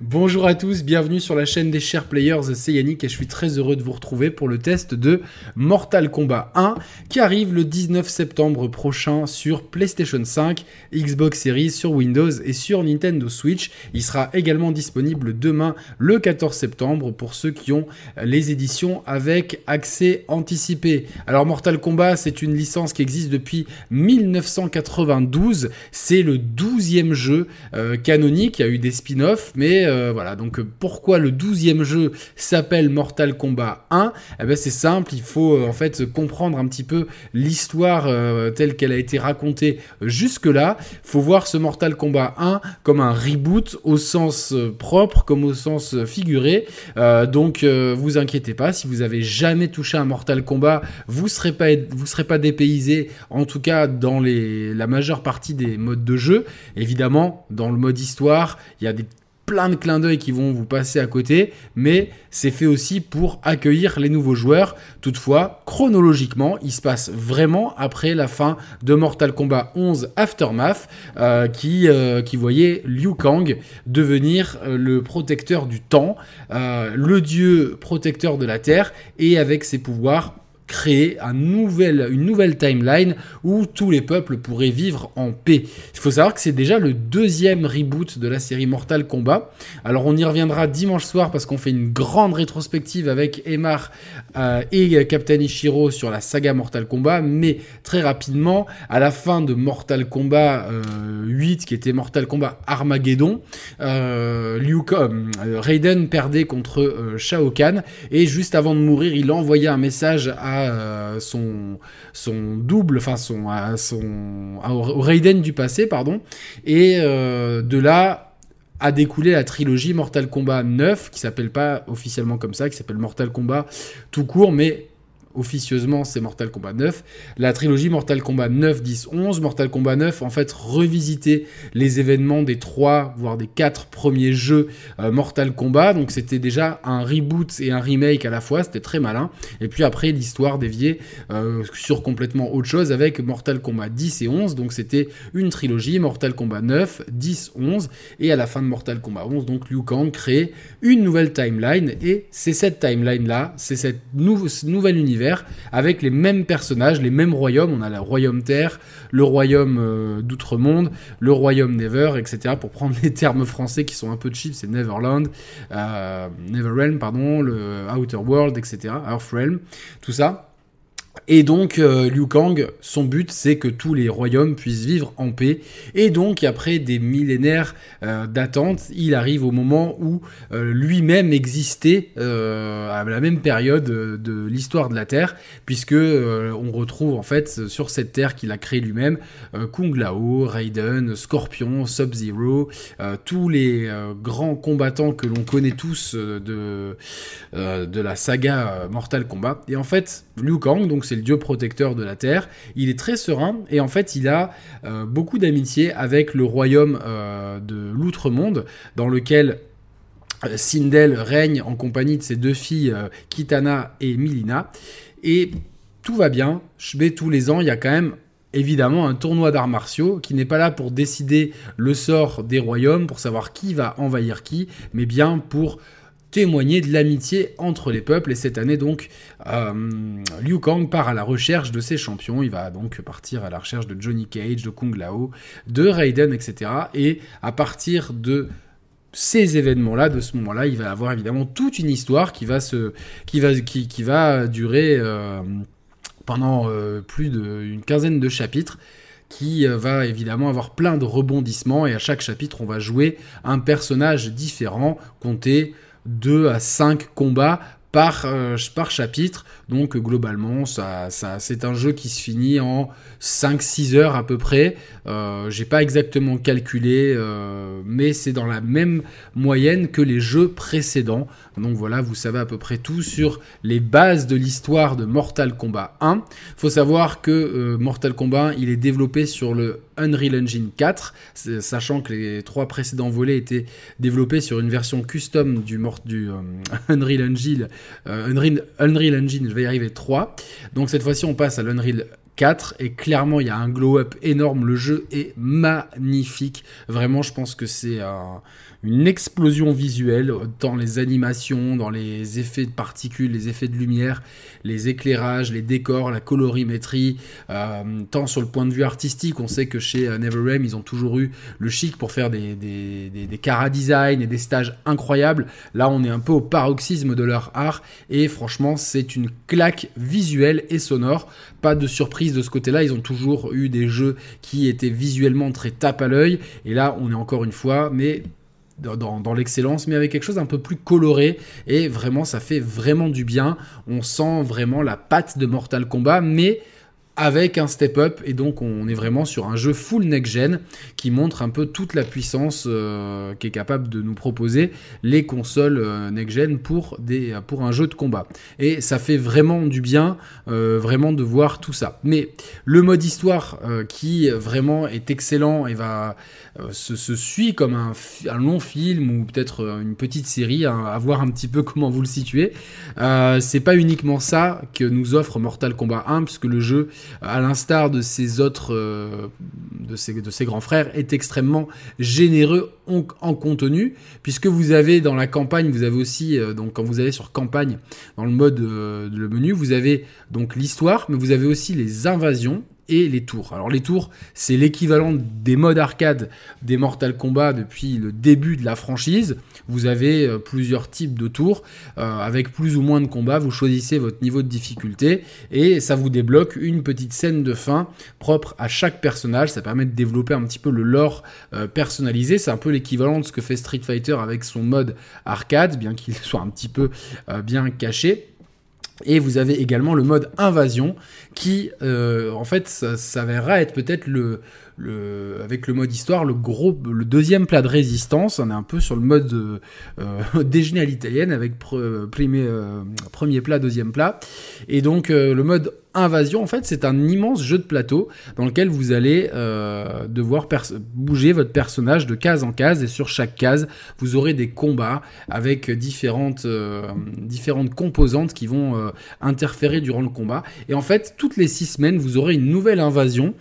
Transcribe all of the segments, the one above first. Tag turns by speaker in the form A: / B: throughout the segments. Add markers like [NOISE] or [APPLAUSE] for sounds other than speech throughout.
A: Bonjour à tous, bienvenue sur la chaîne des chers players, c'est Yannick et je suis très heureux de vous retrouver pour le test de Mortal Kombat 1 qui arrive le 19 septembre prochain sur PlayStation 5, Xbox Series, sur Windows et sur Nintendo Switch. Il sera également disponible demain le 14 septembre pour ceux qui ont les éditions avec accès anticipé. Alors Mortal Kombat c'est une licence qui existe depuis 1992, c'est le 12e jeu euh, canonique, il y a eu des spin-offs mais euh, voilà, donc euh, pourquoi le 12e jeu s'appelle Mortal Kombat 1 Eh ben c'est simple, il faut euh, en fait comprendre un petit peu l'histoire telle qu'elle a été racontée jusque-là. Faut voir ce Mortal Kombat 1 comme un reboot au sens propre comme au sens figuré. donc vous inquiétez pas, si vous avez jamais touché un Mortal Kombat, vous serez pas serez pas dépaysé en tout cas dans la majeure partie des modes de jeu. Évidemment, dans le mode histoire, il y a des plein de clins d'œil qui vont vous passer à côté, mais c'est fait aussi pour accueillir les nouveaux joueurs. Toutefois, chronologiquement, il se passe vraiment après la fin de Mortal Kombat 11 Aftermath, euh, qui, euh, qui voyait Liu Kang devenir euh, le protecteur du temps, le dieu protecteur de la Terre, et avec ses pouvoirs créer une nouvelle timeline où tous les peuples pourraient vivre en paix. Il faut savoir que c'est déjà le deuxième reboot de la série Mortal Kombat. Alors on y reviendra dimanche soir parce qu'on fait une grande rétrospective avec Emar euh, et Captain Ishiro sur la saga Mortal Kombat, mais très rapidement, à la fin de Mortal Kombat 8, euh, qui était Mortal Kombat Armageddon, euh, Liu euh, Raiden perdait contre Shao Kahn et juste avant de mourir, il envoyait un message à euh, son, double, enfin son, à son, au Raiden du passé, pardon. Et euh, de là a découlé la trilogie Mortal Kombat 9, qui s'appelle pas officiellement comme ça, qui s'appelle Mortal Kombat tout court, mais officieusement c'est Mortal Kombat 9. La trilogie Mortal Kombat 9, 10, 11. Mortal Kombat 9, en fait, revisiter les événements des trois, voire des quatre premiers jeux euh, Mortal Kombat. Donc c'était déjà un reboot et un remake à la fois, c'était très malin. Et puis après, l'histoire déviée euh, sur complètement autre chose avec Mortal Kombat 10 et 11. Donc c'était une trilogie, Mortal Kombat 9, 10, 11. Et à la fin de Mortal Kombat 11, donc Liu Kang crée une nouvelle timeline. Et c'est cette timeline-là, c'est cette nouveau, nouvel univers avec les mêmes personnages, les mêmes royaumes. On a le royaume Terre, le royaume euh, d'Outre-Monde, le royaume Never, etc. Pour prendre [LAUGHS] les termes français qui sont un peu cheap, c'est Neverland, euh, Neverrealm, pardon, le Outer World, etc. Earthrealm, tout ça. Et donc euh, Liu Kang, son but c'est que tous les royaumes puissent vivre en paix. Et donc après des millénaires euh, d'attente, il arrive au moment où euh, lui-même existait à la même période de l'histoire de la Terre, puisque on retrouve en fait sur cette Terre qu'il a créée lui-même Kung Lao, Raiden, Scorpion, Sub-Zero, tous les grands combattants que l'on connaît tous de, de la saga Mortal Kombat. Et en fait, Liu Kang, donc c'est le dieu protecteur de la Terre. Il est très serein et en fait il a euh, beaucoup d'amitié avec le royaume euh, de l'outre-monde dans lequel euh, Sindel règne en compagnie de ses deux filles Kitana et Milina. Et tout va bien, mais tous les ans il y a quand même évidemment un tournoi d'arts martiaux qui n'est pas là pour décider le sort des royaumes, pour savoir qui va envahir qui, mais bien pour témoigner de l'amitié entre les peuples. Et cette année, donc, euh, Liu Kang part à la recherche de ses champions. Il va donc partir à la recherche de Johnny Cage, de Kung Lao, de Raiden, etc. Et à partir de ces événements-là, de ce moment-là, il va avoir évidemment toute une histoire qui va, durer euh, pendant euh, plus d'une quinzaine de chapitres qui va évidemment avoir plein de rebondissements et à chaque chapitre on va jouer un personnage différent, compter 2 à 5 combats par, euh, par chapitre. Donc globalement, ça, ça, c'est un jeu qui se finit en 5-6 heures à peu près. Euh, J'ai pas exactement calculé, euh, mais c'est dans la même moyenne que les jeux précédents. Donc voilà, vous savez à peu près tout sur les bases de l'histoire de Mortal Kombat 1. Faut savoir que euh, Mortal Kombat il est développé sur le Unreal Engine 4, sachant que les trois précédents volets étaient développés sur une version custom du, euh, [LAUGHS] Unreal Engine, euh, Unreal, Engine, je vais y arriver 3. Donc cette fois-ci on passe à l'Unreal 4 et clairement il y a un glow up énorme. Le jeu est magnifique. Vraiment je pense que c'est une explosion visuelle dans les animations dans les effets de particules les effets de lumière les éclairages les décors la colorimétrie euh, tant sur le point de vue artistique. On sait que chez euh, NeverRealm ils ont toujours eu le chic pour faire des, cara design et des stages incroyables. Là on est un peu au paroxysme de leur art. Et franchement c'est une claque visuelle et sonore pas de surprise de ce côté-là. Ils ont toujours eu des jeux qui étaient visuellement très tape à l'œil. Et là, on est encore une fois, mais dans, l'excellence, mais avec quelque chose un peu plus coloré. Et vraiment, ça fait vraiment du bien. On sent vraiment la patte de Mortal Kombat, mais avec un step up et donc on est vraiment sur un jeu full next gen qui montre un peu toute la puissance euh, qui est capable de nous proposer les consoles euh, next gen pour pour un jeu de combat. Et ça fait vraiment du bien euh, vraiment de voir tout ça. Mais le mode histoire qui vraiment est excellent et va se, suit comme un, un long film ou peut-être une petite série hein, à voir un petit peu [LAUGHS] comment vous le situez c'est pas uniquement ça que nous offre Mortal Kombat 1 puisque le jeu à l'instar de ses autres, euh, de, ses, grands frères, est extrêmement généreux en, contenu, puisque vous avez dans la campagne, vous avez aussi, euh, donc quand vous allez sur campagne, dans le mode euh, le menu, vous avez donc l'histoire, mais vous avez aussi les invasions, et les tours. Alors les tours, c'est l'équivalent des modes arcade des Mortal Kombat depuis le début de la franchise. Vous avez euh, plusieurs types de tours euh, avec plus ou moins de combats. Vous choisissez votre niveau de difficulté et ça vous débloque une petite scène de fin propre à chaque personnage. Ça permet de développer un petit peu le lore euh, personnalisé. C'est un peu l'équivalent de ce que fait Street Fighter avec son mode arcade, bien qu'il [LAUGHS] soit un petit peu bien caché. Et vous avez également le mode invasion qui, euh, en fait, s'avérera être peut-être le, avec le mode histoire, le gros, le deuxième plat de résistance. On est un peu sur le mode [LAUGHS] déjeuner à l'italienne avec premier, euh, premier plat, deuxième plat. Et donc euh, le mode Invasion, en fait, c'est un immense jeu de plateau dans lequel vous allez euh, devoir bouger votre personnage de case en case et sur chaque case, vous aurez des combats avec différentes, euh, différentes composantes qui vont euh, interférer durant le combat. Et en fait, toutes les six semaines, vous aurez une nouvelle invasion.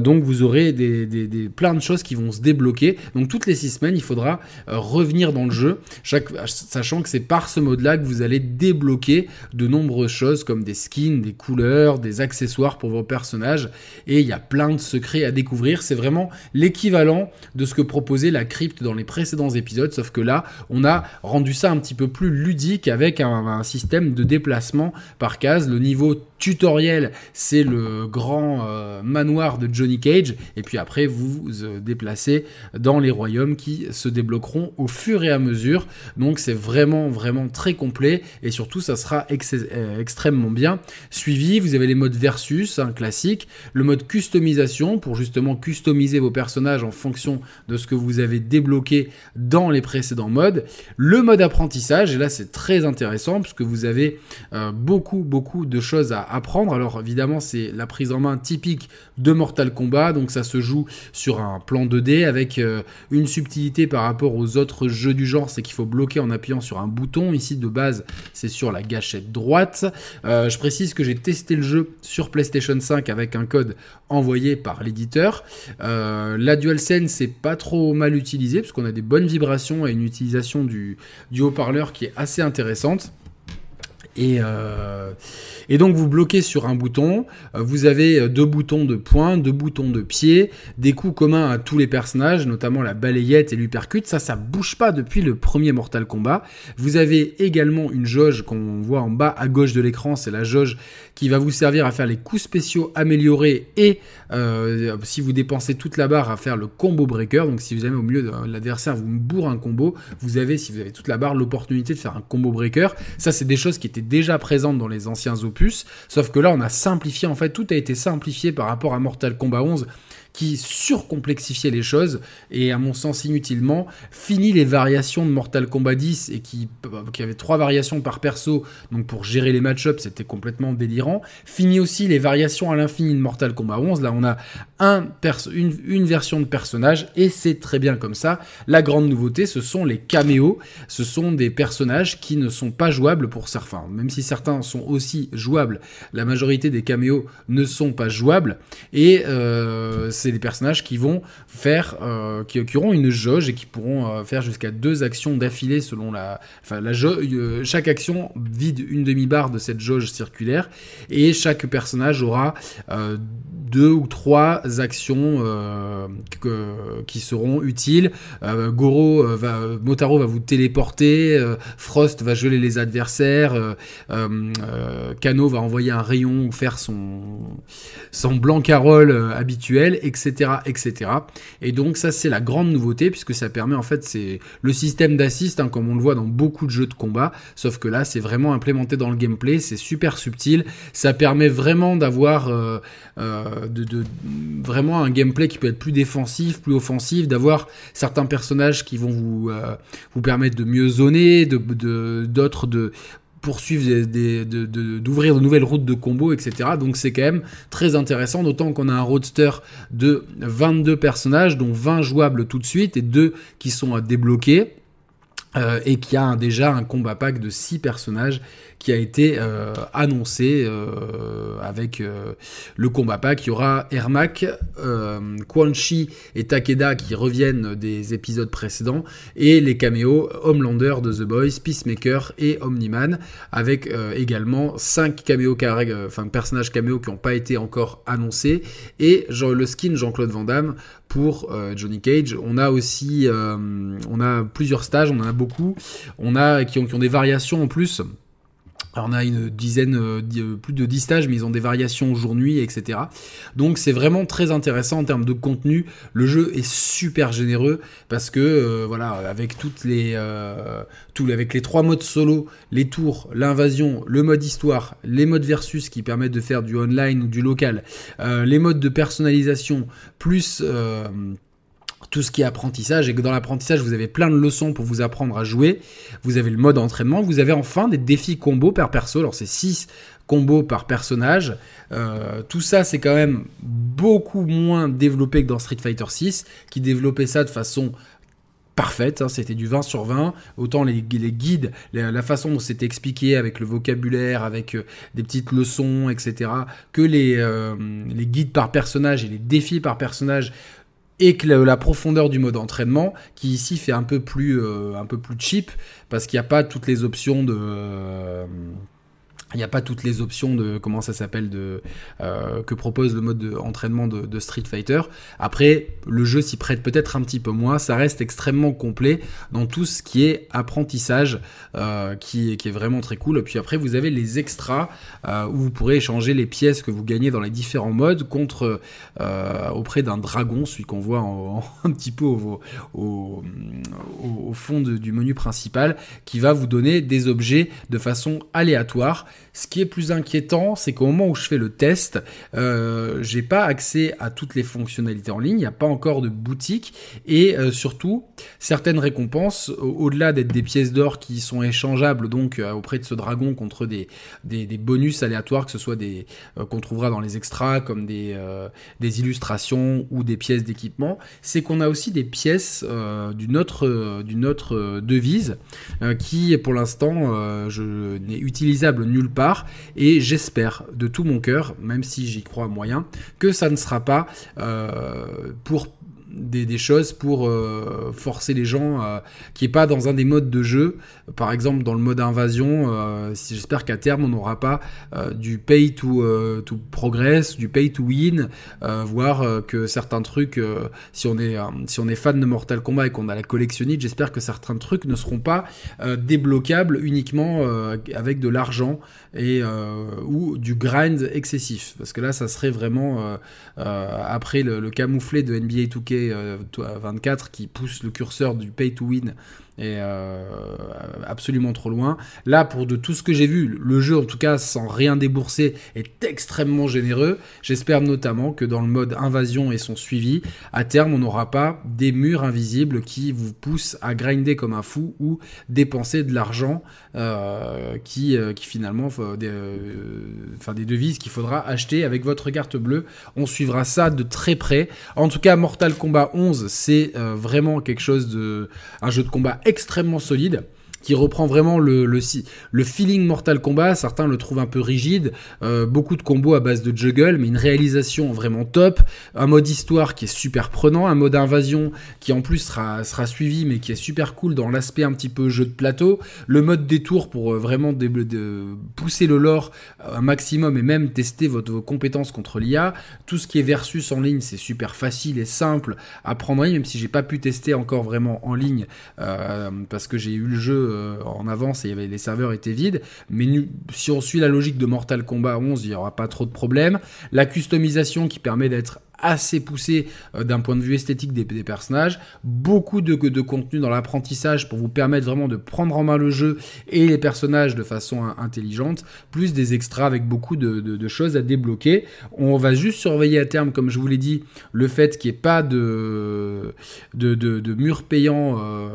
A: donc, vous aurez des, des, des, plein de choses qui vont se débloquer. Donc, toutes les six semaines, il faudra revenir dans le jeu, sachant que c'est par ce mode-là que vous allez débloquer de nombreuses choses comme des skins, des couleurs des accessoires pour vos personnages, et il y a plein de secrets à découvrir. C'est vraiment l'équivalent de ce que proposait la crypte dans les précédents épisodes, sauf que là, on a rendu ça un petit peu plus ludique avec un, système de déplacement par case. Le niveau tutoriel, c'est le grand euh, manoir de Johnny Cage, et puis après, vous vous euh, déplacez dans les royaumes qui se débloqueront au fur et à mesure. Donc c'est vraiment, vraiment très complet, et surtout, ça sera euh, extrêmement bien suivi. Vous avez les modes versus, un classique, le mode customisation pour justement customiser vos personnages en fonction de ce que vous avez débloqué dans les précédents modes, le mode apprentissage, et là c'est très intéressant puisque vous avez euh, beaucoup beaucoup de choses à apprendre. Alors évidemment c'est la prise en main typique de Mortal Kombat, donc ça se joue sur un plan 2D avec euh, une subtilité par rapport aux autres jeux du genre, c'est qu'il faut bloquer en appuyant sur un bouton. Ici de base c'est sur la gâchette droite. Euh, je précise que j'ai testé le jeu sur PlayStation 5 avec un code envoyé par l'éditeur. Euh, la DualSense c'est pas trop mal utilisé parce qu'on a des bonnes vibrations et une utilisation du haut-parleur qui est assez intéressante. Et, euh, et donc vous bloquez sur un bouton, euh, vous avez euh, deux boutons de poing, deux boutons de pied, des coups communs à tous les personnages, notamment la balayette et l'uppercut. Ça, ça bouge pas depuis le premier Mortal Kombat. Vous avez également une jauge qu'on voit en bas à gauche de l'écran, c'est la jauge qui va vous servir à faire les coups spéciaux améliorés et si vous dépensez toute la barre à faire le combo breaker. Donc si vous avez au milieu de l'adversaire vous bourre un combo, vous avez si vous avez toute la barre l'opportunité de faire un combo breaker. Ça c'est des choses qui étaient déjà présentes dans les anciens opus, sauf que là on a simplifié en fait tout a été simplifié par rapport à Mortal Kombat 11 qui surcomplexifiait les choses et à mon sens inutilement. Fini les variations de Mortal Kombat 10 et qui, qui avait trois variations par perso, donc pour gérer les match-ups, c'était complètement délirant. Fini aussi les variations à l'infini de Mortal Kombat 11. Là, on a un une, une version de personnage et c'est très bien comme ça. La grande nouveauté, ce sont les caméos. Ce sont des personnages qui ne sont pas jouables pour certains. Même si certains sont aussi jouables, la majorité des caméos ne sont pas jouables. Et euh, c'est des personnages qui vont faire, euh, qui, auront une jauge et qui pourront euh, faire jusqu'à deux actions d'affilée selon la, enfin la jauge. chaque action vide une demi-barre de cette jauge circulaire et chaque personnage aura deux ou trois actions qui seront utiles. Goro va, Motaro va vous téléporter, Frost va geler les adversaires, Kano va envoyer un rayon ou faire son son blanc carole habituel, etc.. Et donc ça c'est la grande nouveauté puisque ça permet en fait c'est le système d'assist hein, comme on le voit dans beaucoup de jeux de combat, sauf que là c'est vraiment implémenté dans le gameplay, c'est super subtil, ça permet vraiment d'avoir euh, euh, de, vraiment un gameplay qui peut être plus défensif, plus offensif, d'avoir certains personnages qui vont vous euh, permettre de mieux zoner, de d'autres de poursuivre d'ouvrir de, nouvelles routes de combo, etc. Donc c'est quand même très intéressant, d'autant qu'on a un roadster de 22 personnages, dont 20 jouables tout de suite et 2 qui sont à débloquer. Euh, et qui a déjà un combat pack de 6 personnages qui a été euh, annoncé euh, avec euh, le combat pack. Il y aura Ermac, Quan Chi et Takeda qui reviennent des épisodes précédents et les caméos Homelander de The Boys, Peacemaker et Omniman avec également 5 caméos, enfin personnages caméos qui n'ont pas été encore annoncés et le skin Jean-Claude Van Damme pour Johnny Cage. On a aussi on a plusieurs stages, on en a beaucoup. On a qui ont, qui ont des variations en plus. On a une dizaine, euh, euh, plus de 10 stages, mais ils ont des variations jour-nuit, etc. Donc c'est vraiment très intéressant en termes de contenu. Le jeu est super généreux parce que euh, voilà, avec toutes les, avec les trois modes solo, les tours, l'invasion, le mode histoire, les modes versus qui permettent de faire du online ou du local, les modes de personnalisation, plus tout ce qui est apprentissage et que dans l'apprentissage vous avez plein de leçons pour vous apprendre à jouer. Vous avez le mode entraînement, vous avez enfin des défis combo par perso. Alors c'est 6 combos par personnage. Euh, tout ça c'est quand même beaucoup moins développé que dans Street Fighter 6 qui développait ça de façon parfaite, hein. c'était du 20 sur 20, autant les, guides, la, façon dont c'était expliqué avec le vocabulaire, avec euh, des petites leçons, etc., que les, euh, les guides par personnage et les défis par personnage et que la, profondeur du mode entraînement qui ici fait un peu plus euh, cheap parce qu'il n'y a pas toutes les options de euh, il n'y a pas toutes les options de comment ça s'appelle euh, que propose le mode d'entraînement de, Street Fighter. Après, le jeu s'y prête peut-être un petit peu moins. Ça reste extrêmement complet dans tout ce qui est apprentissage, euh, qui, est vraiment très cool. Puis après, vous avez les extras euh, où vous pourrez échanger les pièces que vous gagnez dans les différents modes contre auprès d'un dragon, celui qu'on voit [LAUGHS] un petit peu au, fond du menu principal, qui va vous donner des objets de façon aléatoire. Ce qui est plus inquiétant, c'est qu'au moment où je fais le test, euh, j'ai pas accès à toutes les fonctionnalités en ligne, il n'y a pas encore de boutique et euh, surtout certaines récompenses, au-delà d'être des pièces d'or qui sont échangeables donc euh, auprès de ce dragon contre des, bonus aléatoires, que ce soit des euh, qu'on trouvera dans les extras comme des, illustrations ou des pièces d'équipement, c'est qu'on a aussi des pièces d'une autre devise qui pour l'instant je n'est utilisable nulle part. Et j'espère de tout mon cœur, même si j'y crois moyen, que ça ne sera pas euh, pour des, choses pour euh, forcer les gens euh, qui est pas dans un des modes de jeu. Par exemple, dans le mode invasion, euh, j'espère qu'à terme on n'aura pas du pay to, to progress, du pay to win, voire que certains trucs, si on est si on est fan de Mortal Kombat et qu'on a la collectionnite, j'espère que certains trucs ne seront pas débloquables uniquement avec de l'argent et ou du grind excessif, parce que là, ça serait vraiment après le, le camouflet de NBA 2K 24 qui pousse le curseur du pay to win et euh, absolument trop loin. Là, pour de tout ce que j'ai vu, le jeu, en tout cas, sans rien débourser, est extrêmement généreux. J'espère notamment que dans le mode invasion et son suivi, à terme, on n'aura pas des murs invisibles qui vous poussent à grinder comme un fou ou dépenser de l'argent euh, qui, euh, qui finalement, des, enfin, des devises qu'il faudra acheter avec votre carte bleue. On suivra ça de très près. En tout cas, Mortal Kombat 11, c'est vraiment quelque chose de, un jeu de combat extrêmement solide qui reprend vraiment le, le, feeling Mortal Kombat. Certains le trouvent un peu rigide, euh, beaucoup de combos à base de juggle, mais une réalisation vraiment top, un mode histoire qui est super prenant, un mode invasion qui en plus sera, sera suivi, mais qui est super cool dans l'aspect un petit peu jeu de plateau, le mode détour pour euh, vraiment de, pousser le lore un maximum et même tester votre, vos compétences contre l'IA. Tout ce qui est versus en ligne, c'est super facile et simple à prendre même si j'ai pas pu tester encore vraiment en ligne euh, parce que j'ai eu le jeu euh, en avance et les serveurs étaient vides. Mais si on suit la logique de Mortal Kombat 11, il n'y aura pas trop de problèmes. La customisation qui permet d'être assez poussé euh, d'un point de vue esthétique des, personnages, beaucoup de, contenu dans l'apprentissage pour vous permettre vraiment de prendre en main le jeu et les personnages de façon intelligente, plus des extras avec beaucoup de, choses à débloquer. On va juste surveiller à terme, comme je vous l'ai dit, le fait qu'il n'y ait pas de, de, de, mur payant euh,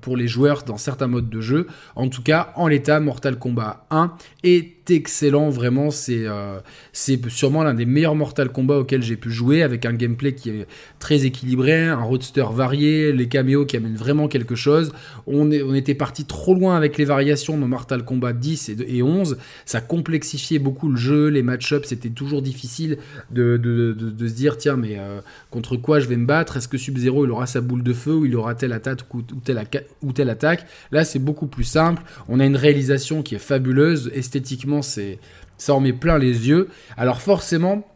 A: pour les joueurs dans certains modes de jeu. En tout cas, en l'état, Mortal Kombat 1 est excellent, vraiment, c'est euh, c'est sûrement l'un des meilleurs Mortal Kombat auxquels j'ai pu jouer, avec un gameplay qui est très équilibré, un roadster varié, les caméos qui amènent vraiment quelque chose. On, était parti trop loin avec les variations dans Mortal Kombat 10 et, 11, ça complexifiait beaucoup le jeu, les match-ups, c'était toujours difficile de, de, se dire, tiens, mais euh, contre quoi je vais me battre? Est-ce que Sub-Zero, il aura sa boule de feu ou il aura telle attaque ou telle attaque? Là, c'est beaucoup plus simple, on a une réalisation qui est fabuleuse, esthétiquement, ça en met plein les yeux. Alors forcément,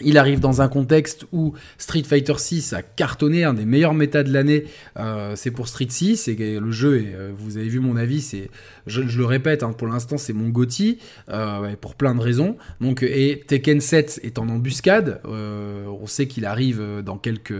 A: il arrive dans un contexte où Street Fighter 6 a cartonné, un des meilleurs méta de l'année, euh, c'est pour Street 6, et le jeu, euh, vous avez vu mon avis, c'est, je, le répète, hein, pour l'instant c'est mon GOTY, euh, pour plein de raisons. Donc, et Tekken 7 est en embuscade, on sait qu'il arrive dans quelques,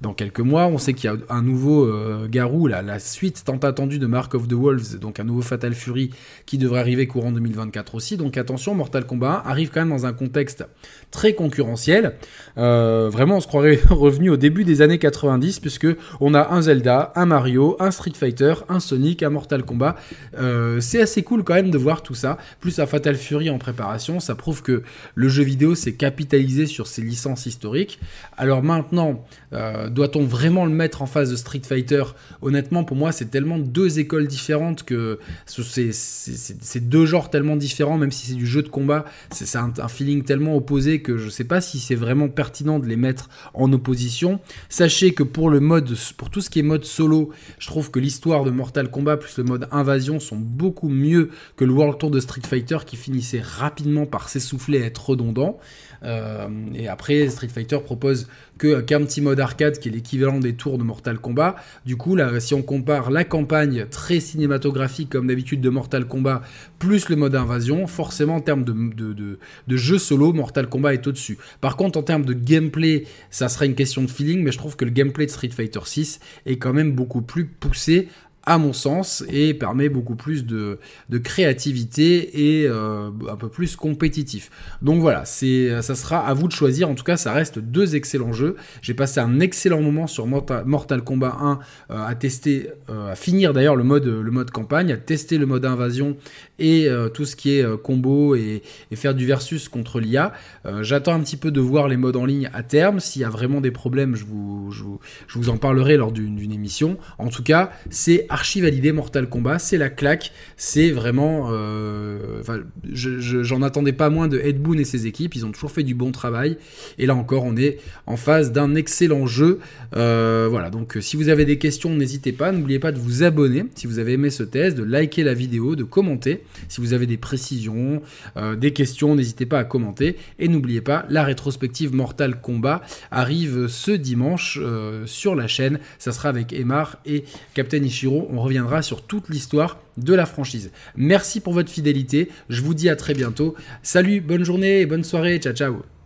A: dans mois, on sait qu'il y a un nouveau Garou, la, la suite tant attendue de Mark of the Wolves, donc un nouveau Fatal Fury qui devrait arriver courant 2024 aussi. Donc attention, Mortal Kombat 1 arrive quand même dans un contexte très concurrentiel. Euh, vraiment, on se croirait [LAUGHS] revenu au début des années 90, puisque on a un Zelda, un Mario, un Street Fighter, un Sonic, un Mortal Kombat. Euh, c'est assez cool quand même de voir tout ça. Plus un Fatal Fury en préparation, ça prouve que le jeu vidéo s'est capitalisé sur ses licences historiques. Alors maintenant, euh, doit-on vraiment le mettre en face de Street Fighter? Honnêtement, pour moi, c'est tellement deux écoles différentes que c'est deux genres tellement différents, même si c'est du jeu de combat, c'est un, un feeling tellement opposé que je sais pas si c'est vraiment pertinent de les mettre en opposition. Sachez que pour pour tout ce qui est mode solo, je trouve que l'histoire de Mortal Kombat plus le mode invasion sont beaucoup mieux que le World Tour de Street Fighter qui finissait rapidement par s'essouffler et être redondant. Euh, et après, Street Fighter propose que qu'un petit mode arcade qui est l'équivalent des tours de Mortal Kombat. Du coup, là, si on compare la campagne très cinématographique comme d'habitude de Mortal Kombat plus le mode invasion, forcément en termes de, jeu solo, Mortal Kombat est au-dessus. Par contre, en termes de gameplay, ça serait une question de feeling, mais je trouve que le gameplay de Street Fighter 6 est quand même beaucoup plus poussé à mon sens, et permet beaucoup plus de, de créativité et euh, un peu plus compétitif. Donc voilà, c'est, ça sera à vous de choisir. En tout cas, ça reste deux excellents jeux. J'ai passé un excellent moment sur Mortal, Kombat 1 euh, à tester, euh, à finir d'ailleurs le mode, le mode campagne, à tester le mode invasion et tout ce qui est combo et, faire du versus contre l'IA. j'attends un petit peu de voir les modes en ligne à terme. S'il y a vraiment des problèmes, je vous, je vous, je vous en parlerai lors d'une, d'une émission. En tout cas, c'est archi validé Mortal Kombat, c'est la claque, c'est vraiment... Euh, j'en attendais pas moins de Ed Boon et ses équipes, ils ont toujours fait du bon travail, et là encore on est en phase d'un excellent jeu. Euh, voilà, donc si vous avez des questions, n'hésitez pas, n'oubliez pas de vous abonner si vous avez aimé ce test, de liker la vidéo, de commenter si vous avez des précisions, euh, des questions, n'hésitez pas à commenter, et n'oubliez pas, la rétrospective Mortal Kombat arrive ce dimanche sur la chaîne, ça sera avec Emar et Captain Ishiro on reviendra sur toute l'histoire de la franchise. Merci pour votre fidélité, je vous dis à très bientôt. Salut, bonne journée et bonne soirée, ciao ciao